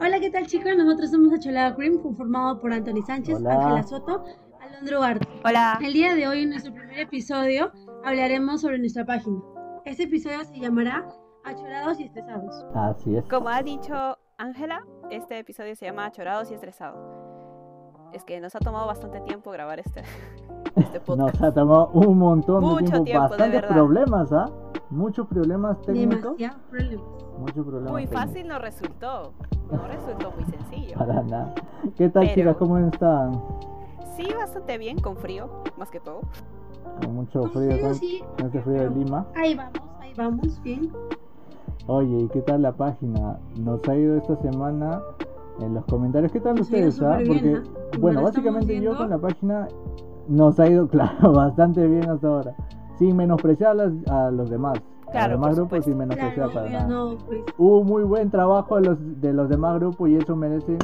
Hola, ¿qué tal chicos? Nosotros somos Acholado Cream, conformado por Anthony Sánchez, Ángela Soto, Alondro Arte. Hola. El día de hoy, en nuestro primer episodio, hablaremos sobre nuestra página. Este episodio se llamará Achorados y Estresados. Así es. Como ha dicho Ángela, este episodio se llama Achorados y Estresados. Es que nos ha tomado bastante tiempo grabar este, este podcast. Nos ha tomado un montón Mucho de tiempo, tiempo, bastantes problemas, ¿ah? Muchos problemas técnicos. Problemas. Muchos problemas Muy técnicos. fácil no resultó. No resultó muy sencillo. Para nada. ¿Qué tal, Pero- chicas? ¿Cómo están? Sí, bastante bien, con frío, más que todo. Con mucho frío, sí, con, sí. con este frío de Lima. Ahí vamos, ahí vamos, bien. Oye, ¿y qué tal la página? Nos ha ido esta semana en los comentarios. ¿Qué tal ustedes? ah? Porque, bien, bueno, básicamente yo con la página nos ha ido, claro, bastante bien hasta ahora. Sin menospreciar a, a los demás. a Claro, los demás grupos sin menospreciar Claro, para nada. no, pues. Hubo muy buen trabajo de los, de los demás grupos y eso merece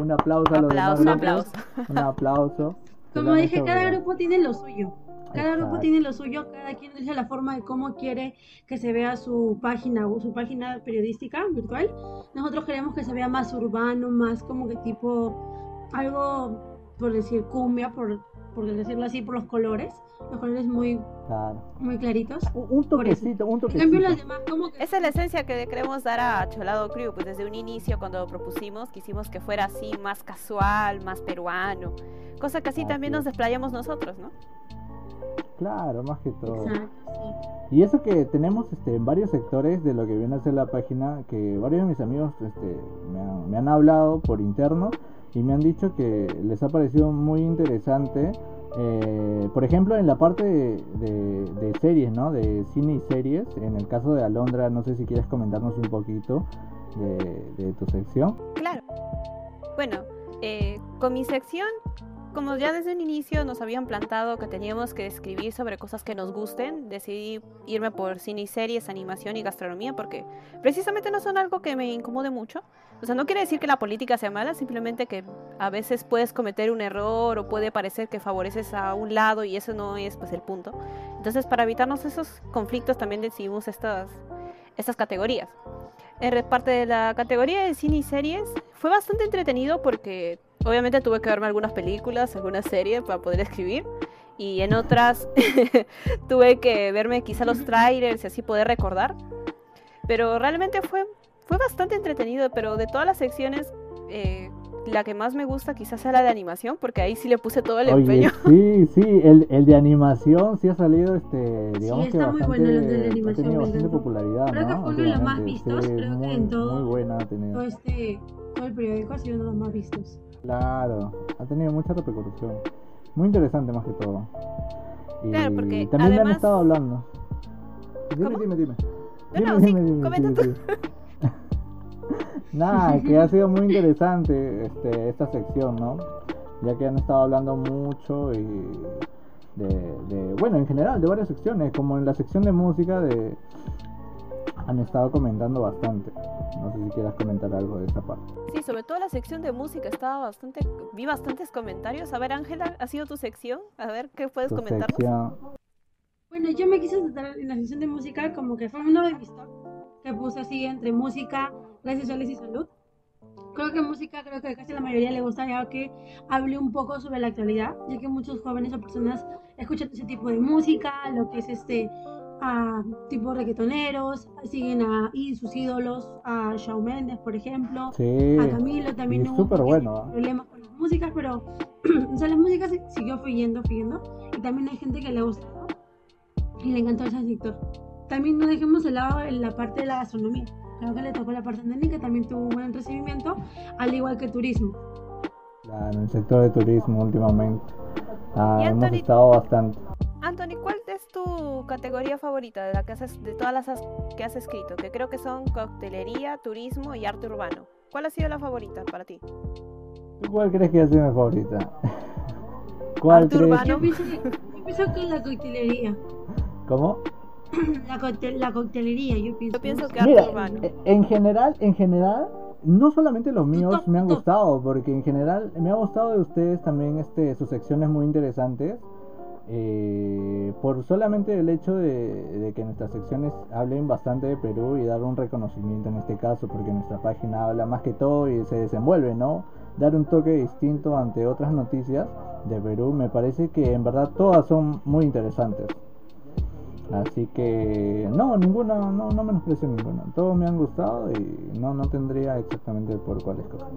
un aplauso a los demás un grupos. aplauso. Un aplauso. Como dije, cada grupo tiene lo suyo. Cada grupo tiene lo suyo, cada quien dice la forma de cómo quiere que se vea su página o su página periodística virtual. Nosotros queremos que se vea más urbano, más como que tipo algo, por decir cumbia, por, por decirlo así, por los colores. Los colores muy, Claro. muy claritos. Un, toquecito, un En toquecito. cambio los demás como que... Esa es la esencia que le queremos dar a Cholado Crew. Pues desde un inicio, cuando lo propusimos, quisimos que fuera así, más casual, más peruano. Cosa que así Así también nos es. desplayamos nosotros, ¿no? Claro, más que todo. Exacto, sí. Y eso que tenemos este, en varios sectores de lo que viene a ser la página, que varios de mis amigos este, me, han, me han hablado por interno y me han dicho que les ha parecido muy interesante. eh, por ejemplo, en la parte de, de- de series, ¿no? De cine y series. En el caso de Alondra, no sé si quieres comentarnos un poquito de, de tu sección. Claro. Bueno, eh, con mi sección, como ya desde un inicio nos habían plantado que teníamos que escribir sobre cosas que nos gusten, decidí irme por cine y series, animación y gastronomía porque precisamente no son algo que me incomode mucho. O sea, no quiere decir que la política sea mala, simplemente que a veces puedes cometer un error o puede parecer que favoreces a un lado y eso no es pues el punto. Entonces, para evitarnos esos conflictos también decidimos estas, estas categorías. En re- parte de la categoría de cine y series fue bastante entretenido porque obviamente tuve que verme algunas películas, algunas series para poder escribir y en otras tuve que verme quizá los trailers y así poder recordar. Pero realmente fue, fue bastante entretenido, pero de todas las secciones eh, la que más me gusta quizás sea la de animación porque ahí sí le puse todo el Oye, empeño. sí, sí, el, el de animación sí ha salido, este, digamos que está muy bastante, bueno el de la ha animación, tenido bastante popularidad, Creo que ¿no? fue uno de los más vistos, sí, creo que muy, en todo- muy buena ha tenido. Todo este, todo el periódico ha sido uno de los más vistos. Claro, ha tenido mucha repercusión. Muy interesante más que todo. Y Claro, porque también me han además- estado hablando. Dime, ¿Cómo? dime, dime. No, no, sí, comenta tú. Nada, que ha sido muy interesante este, esta sección, ¿no? Ya que han estado hablando mucho y de, de, bueno, en general, de varias secciones, como en la sección de música, de han estado comentando bastante. No sé si quieras comentar algo de esa parte. Sí, sobre todo la sección de música estaba bastante, vi bastantes comentarios. A ver, Ángela, ¿ha sido tu sección? A ver, ¿qué puedes Tu comentarnos? sección. Bueno, yo me quise tratar en la sección de música como que fue uno de mis que puse así entre música, redes sociales y salud. Creo que música, creo que casi la mayoría le gusta ya que hable un poco sobre la actualidad, ya que muchos jóvenes o personas escuchan ese tipo de música, lo que es este a tipo reggaetoneros, siguen a y sus ídolos, a Shawn Mendes, por ejemplo, Sí, a Camilo también y hubo súper bueno, de problemas con las músicas, pero o sea, la música se- siguió fluyendo, fluyendo, y también hay gente que le gusta y le encantó ese sector. También no dejemos de lado en la parte de la gastronomía. Creo que le tocó la parte de que también tuvo un buen recibimiento, al igual que turismo. Claro, en el sector de turismo últimamente. Ah, hemos estado bastante. Anthony, ¿cuál es tu categoría favorita de la que haces, de todas las as- que has escrito? Que creo que son coctelería, turismo y arte urbano. ¿Cuál ha sido la favorita para ti? ¿Tú ¿Cuál crees que ha sido mi favorita? ¿Cuál Arte crees? urbano. Yo pienso, que, yo pienso que la coctelería. ¿Cómo? La, coctel- la coctelería, yo pienso. Yo pienso que arte Mira, urbano. eh, en general, en general, no solamente los míos me han gustado, porque en general me ha gustado de ustedes también este sus secciones muy interesantes. Eh, por solamente el hecho de, de que nuestras secciones hablen bastante de Perú y dar un reconocimiento en este caso, porque nuestra página habla más que todo y se desenvuelve, ¿no? Dar un toque distinto ante otras noticias de Perú, me parece que en verdad todas son muy interesantes. Así que no, ninguna, no, no menosprecio ninguna. Todos me han gustado y no, no tendría exactamente por cuál escoger.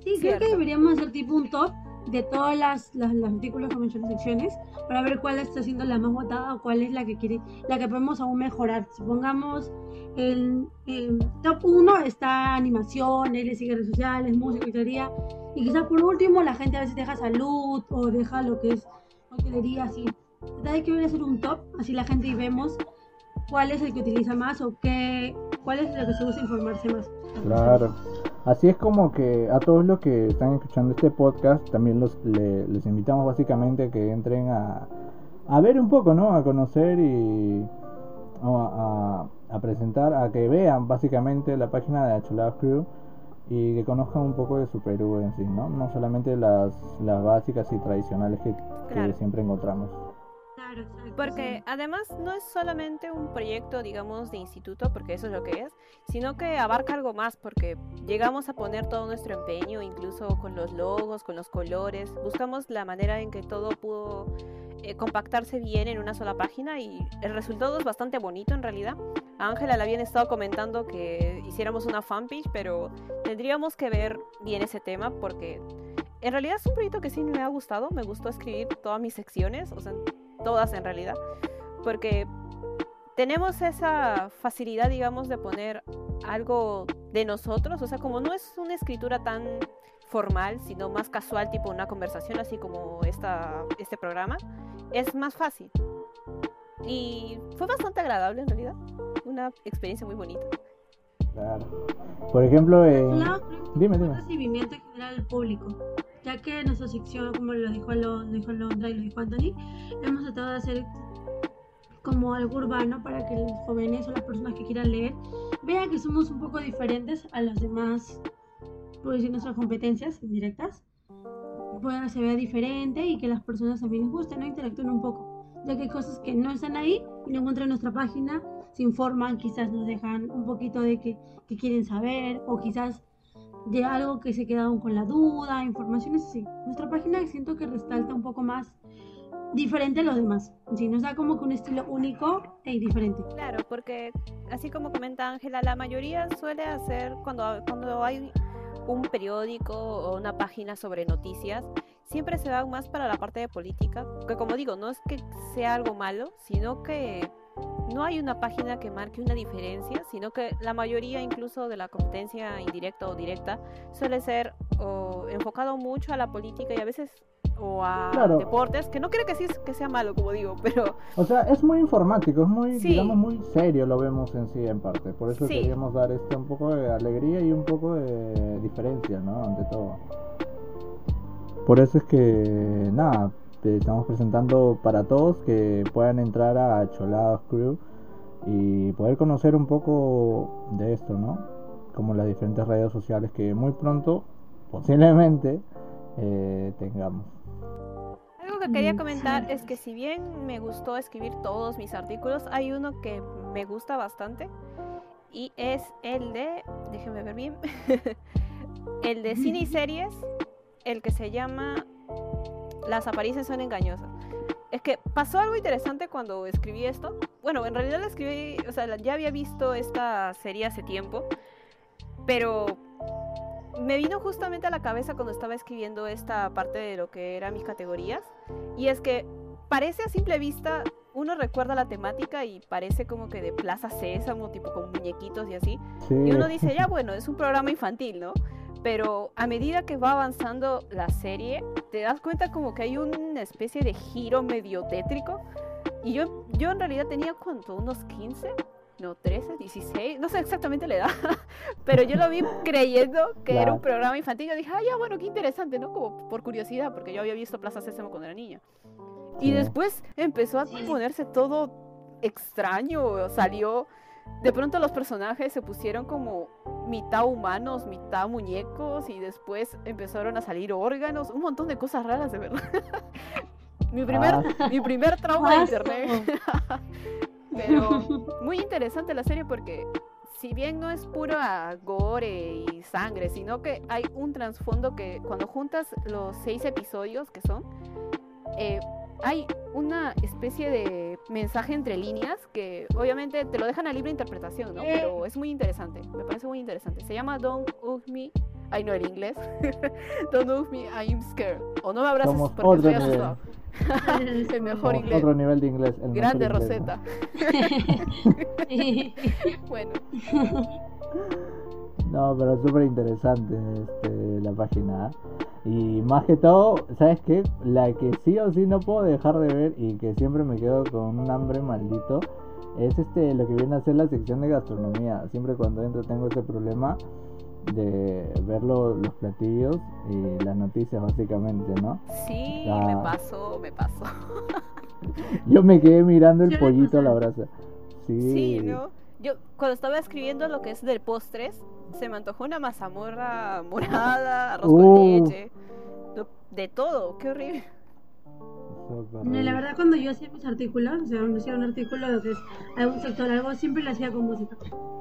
Sí, creo Cierto. que deberíamos hacer tipo un top de todas las, las, los artículos que mencioné secciones para ver cuál está siendo la más votada o cuál es la que quiere, la que podemos aún mejorar. Supongamos el, el top 1 está animación, él le sigue redes sociales, música, hotelería. Y quizás por último la gente a veces deja salud o deja lo que es hotelería, así. Tratar de que voy a hacer un top, así la gente y vemos cuál es el que utiliza más o qué, cuál es lo que se usa informarse más. Claro. Así es como que a todos los que están escuchando este podcast, también los, le- les invitamos básicamente a que entren a, a ver un poco, ¿no? A conocer y a, a- a presentar, a que vean básicamente la página de Acholados Crew y que conozcan un poco de su Perú en sí, ¿no? No solamente las, las básicas y tradicionales que, siempre encontramos. Claro, exacto. Porque además no es solamente un proyecto, digamos, de instituto, porque eso es lo que es, sino que abarca algo más, porque llegamos a poner todo nuestro empeño, incluso con los logos, con los colores, buscamos la manera en que todo pudo eh, compactarse bien en una sola página y el resultado es bastante bonito en realidad. A Ángela le habían estado comentando que hiciéramos una fanpage, pero tendríamos que ver bien ese tema porque en realidad es un proyecto que sí me ha gustado, me gustó escribir todas mis secciones, o sea, todas en realidad, porque tenemos esa facilidad, digamos, de poner algo de nosotros, o sea, como no es una escritura tan formal, sino más casual, tipo una conversación, así como esta, este programa, es más fácil. Y fue bastante agradable en realidad, una experiencia muy bonita. Claro. Por ejemplo. No, que Dime, dime. recibimiento en general al público, ya que nuestra sección, como lo dijo, lo, lo dijo Londra y lo dijo Anthony, hemos tratado de hacer como algo urbano para que los jóvenes o las personas que quieran leer vean que somos un poco diferentes a los demás, por decir nuestras competencias indirectas, puedan se vea diferente y que las personas también les guste, ¿no? Interactúen un poco, ya que hay cosas que no están ahí y no encuentran en nuestra página, se informan, quizás nos dejan un poquito de que, que quieren saber o quizás de algo que se quedaron con la duda, informaciones así. Nuestra página siento que resalta un poco más diferente a los demás. Sí, nos da como que un estilo único e diferente. Claro, porque así como comenta Ángela, la mayoría suele hacer cuando, cuando hay un periódico o una página sobre noticias, siempre se va más para la parte de política, que como digo, no es que sea algo malo, sino que no hay una página que marque una diferencia, sino que la mayoría incluso de la competencia indirecta o directa suele ser o enfocado mucho a la política y a veces o a Claro. deportes, que no creo que sí que sea malo, como digo, pero O sea, es muy informático, es muy, Sí. digamos, muy serio, lo vemos en sí en parte. Por eso Sí. queríamos dar este un poco de alegría y un poco de diferencia, ¿no? Ante todo. Por eso es que, nada, estamos presentando para todos que puedan entrar a Cholados Crew y poder conocer un poco de esto, ¿no? Como las diferentes redes sociales que muy pronto, posiblemente, eh, tengamos. Algo que quería Mm, comentar es que si bien me gustó escribir todos mis artículos, hay uno que me gusta bastante y es el de, déjenme ver bien, el de cine y series, el que se llama Las apariencias son engañosas. Es que pasó algo interesante cuando escribí esto. Bueno, en realidad la escribí, o sea, ya había visto esta serie hace tiempo, pero me vino justamente a la cabeza cuando estaba escribiendo esta parte de lo que eran mis categorías. Y es que parece a simple vista, uno recuerda la temática y parece como que de Plaza Sésamo, tipo con muñequitos y así. Sí, Y uno dice, ya bueno, es un programa infantil, ¿no? Pero a medida que va avanzando la serie, te das cuenta como que hay una especie de giro medio tétrico. Y yo, yo en realidad tenía cuánto, unos 15, no, 13, 16, no sé exactamente la edad, pero yo lo vi creyendo que era un programa infantil. Yo dije, ah, ya bueno, qué interesante, ¿no? Como por curiosidad, porque yo había visto Plaza Sésamo cuando era niña. Y después empezó a ponerse todo extraño, salió de pronto los personajes se pusieron como mitad humanos, mitad muñecos y después empezaron a salir órganos, un montón de cosas raras de verdad. mi primer, Ah. mi primer trauma de internet. Pero muy interesante la serie porque si bien no es pura gore y sangre, sino que hay un trasfondo que cuando juntas los seis episodios que son, eh, hay una especie de mensaje entre líneas que obviamente te lo dejan a libre interpretación, ¿no? Pero es muy interesante, me parece muy interesante. Se llama Don't Hug Me, ay no el inglés, Don't Hug Me, I'm Scared. O no me abraces Somos porque otro estoy nivel. asustado. el mejor Somos inglés. Otro nivel de inglés. el Grande inglés, ¿no? Rosetta. Bueno, No, pero es súper interesante este, la página. Y más que todo, ¿sabes qué? La que sí o sí no puedo dejar de ver y que siempre me quedo con un hambre maldito es este lo que viene a ser la sección de gastronomía. Siempre cuando entro tengo ese problema de ver lo- los platillos y las noticias básicamente, ¿no? sí, me pasó, me pasó. Yo me quedé mirando el pollito a la brasa. Sí, Sí, ¿no? Yo cuando estaba escribiendo lo que es del postres, se me antojó una mazamorra morada, arroz con Uh. leche, lo- de todo, qué horrible. No, la verdad cuando yo hacía mis artículos, o sea, cuando hacía un artículo de lo que es algún sector, algo, siempre lo hacía con música.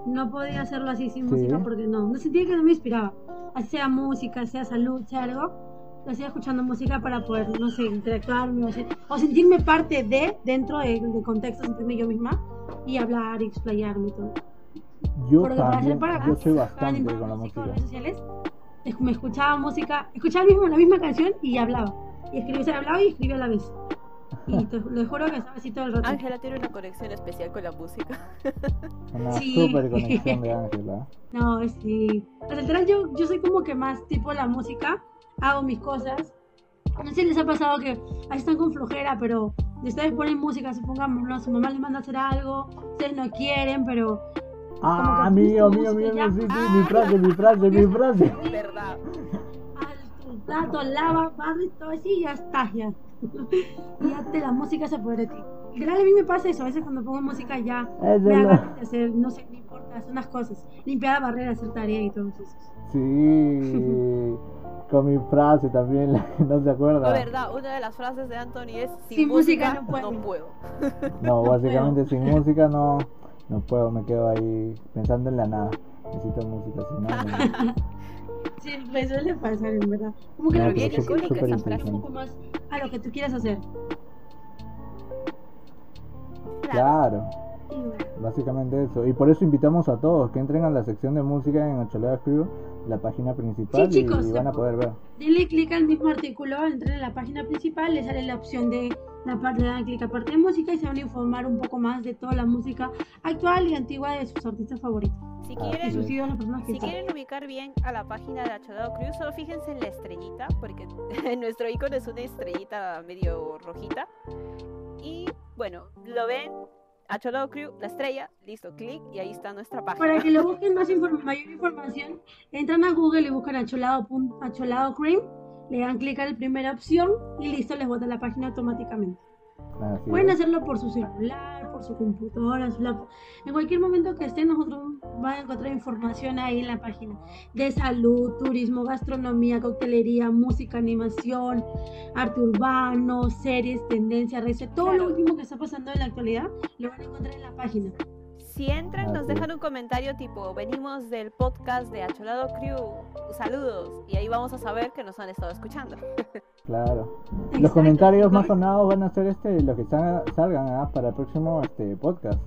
No podía hacerlo así sin Sí. música porque no, no sentía que no me inspiraba. Así sea música, sea salud, sea algo, lo hacía escuchando música para poder, no sé, interactuarme o, se- o sentirme parte de, dentro de- del contexto, sentirme yo misma y hablar y explayarme y todo. Yo Porque también, para yo soy bastante con la música en redes sociales, es- me escuchaba música, escuchaba mismo, la misma canción y hablaba. Y escribía, o sea, hablaba y escribía a la vez. Y te, le juro que estaba así todo el rato. Ángela tiene una conexión especial con la música. Una Sí. super conexión de Ángela. No, sí. Sea, literal, yo, yo soy como que más tipo la música, hago mis cosas. No sé si les ha pasado que ahí están con flojera, pero ustedes ponen música, supongamos, ¿no? su mamá les manda a hacer algo, ustedes no quieren, pero Ah, mío, mío, mío, mío, sí, sí, mi frase, mi frase, mi frase. ¿Verdad? al plato, lava, barre, todo así y ya está, ya. y ya te, la música se apodera de ti. Literal, a mí me pasa eso, a veces cuando pongo música ya me es lo- agarro de hacer, no sé, no importa, hacer unas cosas, limpiar la barrera, hacer tarea y todo eso. Sí, con mi frase también, la que no se La acuerda. verdad, una de las frases de Anthony es sin, Sin música música, no puedo". no puedo. No, básicamente sin música no, no puedo, me quedo ahí pensando en la nada. Necesito música, si no, no. Sí, me suele pasar, en verdad. Como que No, la bien música súper- icónica esa frase. un poco más a lo que tú quieras hacer. Claro, básicamente eso. Y por eso invitamos a todos que entren a la sección de música en Ocholada Crew, la página principal, Sí, chicos, y van a poder ver. Denle clic al mismo artículo, entren en la página principal, les sale la opción de la parte, le dan clic a parte de música y se van a informar un poco más de toda la música actual y antigua de sus artistas favoritos. Si Ah, quieren, sus ídolos, Si quieren ubicar bien a la página de Acholado Crew, solo fíjense en la estrellita, porque nuestro icono es una estrellita medio rojita. Y bueno, lo ven, Acholado Crew, la estrella, listo, clic y ahí está nuestra página. Para que lo busquen más inform- mayor información, entran a Google y buscan acholado, acholado cream, le dan clic a la primera opción y listo, les bota la página automáticamente. Así Pueden hacerlo por su celular, por su computadora, su laptop. En cualquier momento que estén, nosotros van a encontrar información ahí en la página de salud, turismo, gastronomía, coctelería, música, animación, arte urbano, series, tendencias, redes, todo Claro. lo último que está pasando en la actualidad lo van a encontrar en la página. Si entran, nos dejan un comentario tipo, venimos del podcast de Acholado Crew, saludos, y ahí vamos a saber que nos han estado escuchando. Claro. Los comentarios más sonados van a ser este, los que salga- salgan ah, para el próximo este podcast.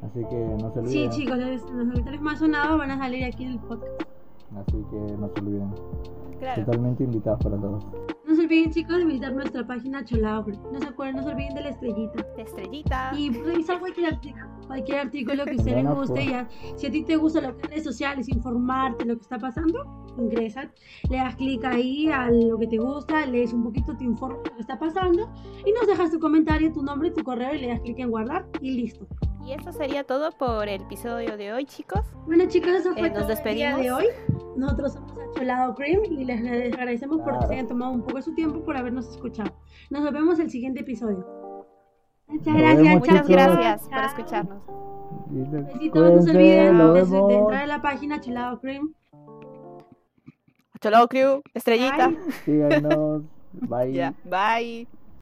Así que no se Sí, olviden. chicos, los los comentarios más sonados van a salir aquí en el podcast. Así que no se olviden. Claro. Totalmente invitados para todos. No se olviden, chicos, de visitar nuestra página Cholado. No se acuerden, no se olviden de la estrellita. De estrellita. Y revisar cualquier artículo, cualquier artículo que a usted Bueno, guste. pues. Ya, si a ti te gusta lo que es redes sociales, informarte lo que está pasando, ingresa, le das clic ahí a lo que te gusta, lees un poquito, te informas de lo que está pasando y nos dejas tu comentario, tu nombre, tu correo y le das clic en guardar y listo. Y eso sería todo por el episodio de hoy, chicos. Bueno, chicos, eso fue Eh, nos todo el día despedimos. de hoy. Nosotros somos Acholado Cream y les agradecemos Claro. se hayan tomado un poco de su tiempo por habernos escuchado. Nos vemos el siguiente episodio. Muchas Nos gracias. vemos, Muchas chicos. gracias por escucharnos. Besitos, no se olviden de, de entrar a la página Chelado Cream. Chelado Crew, estrellita. Síganos. Bye. Yeah, bye.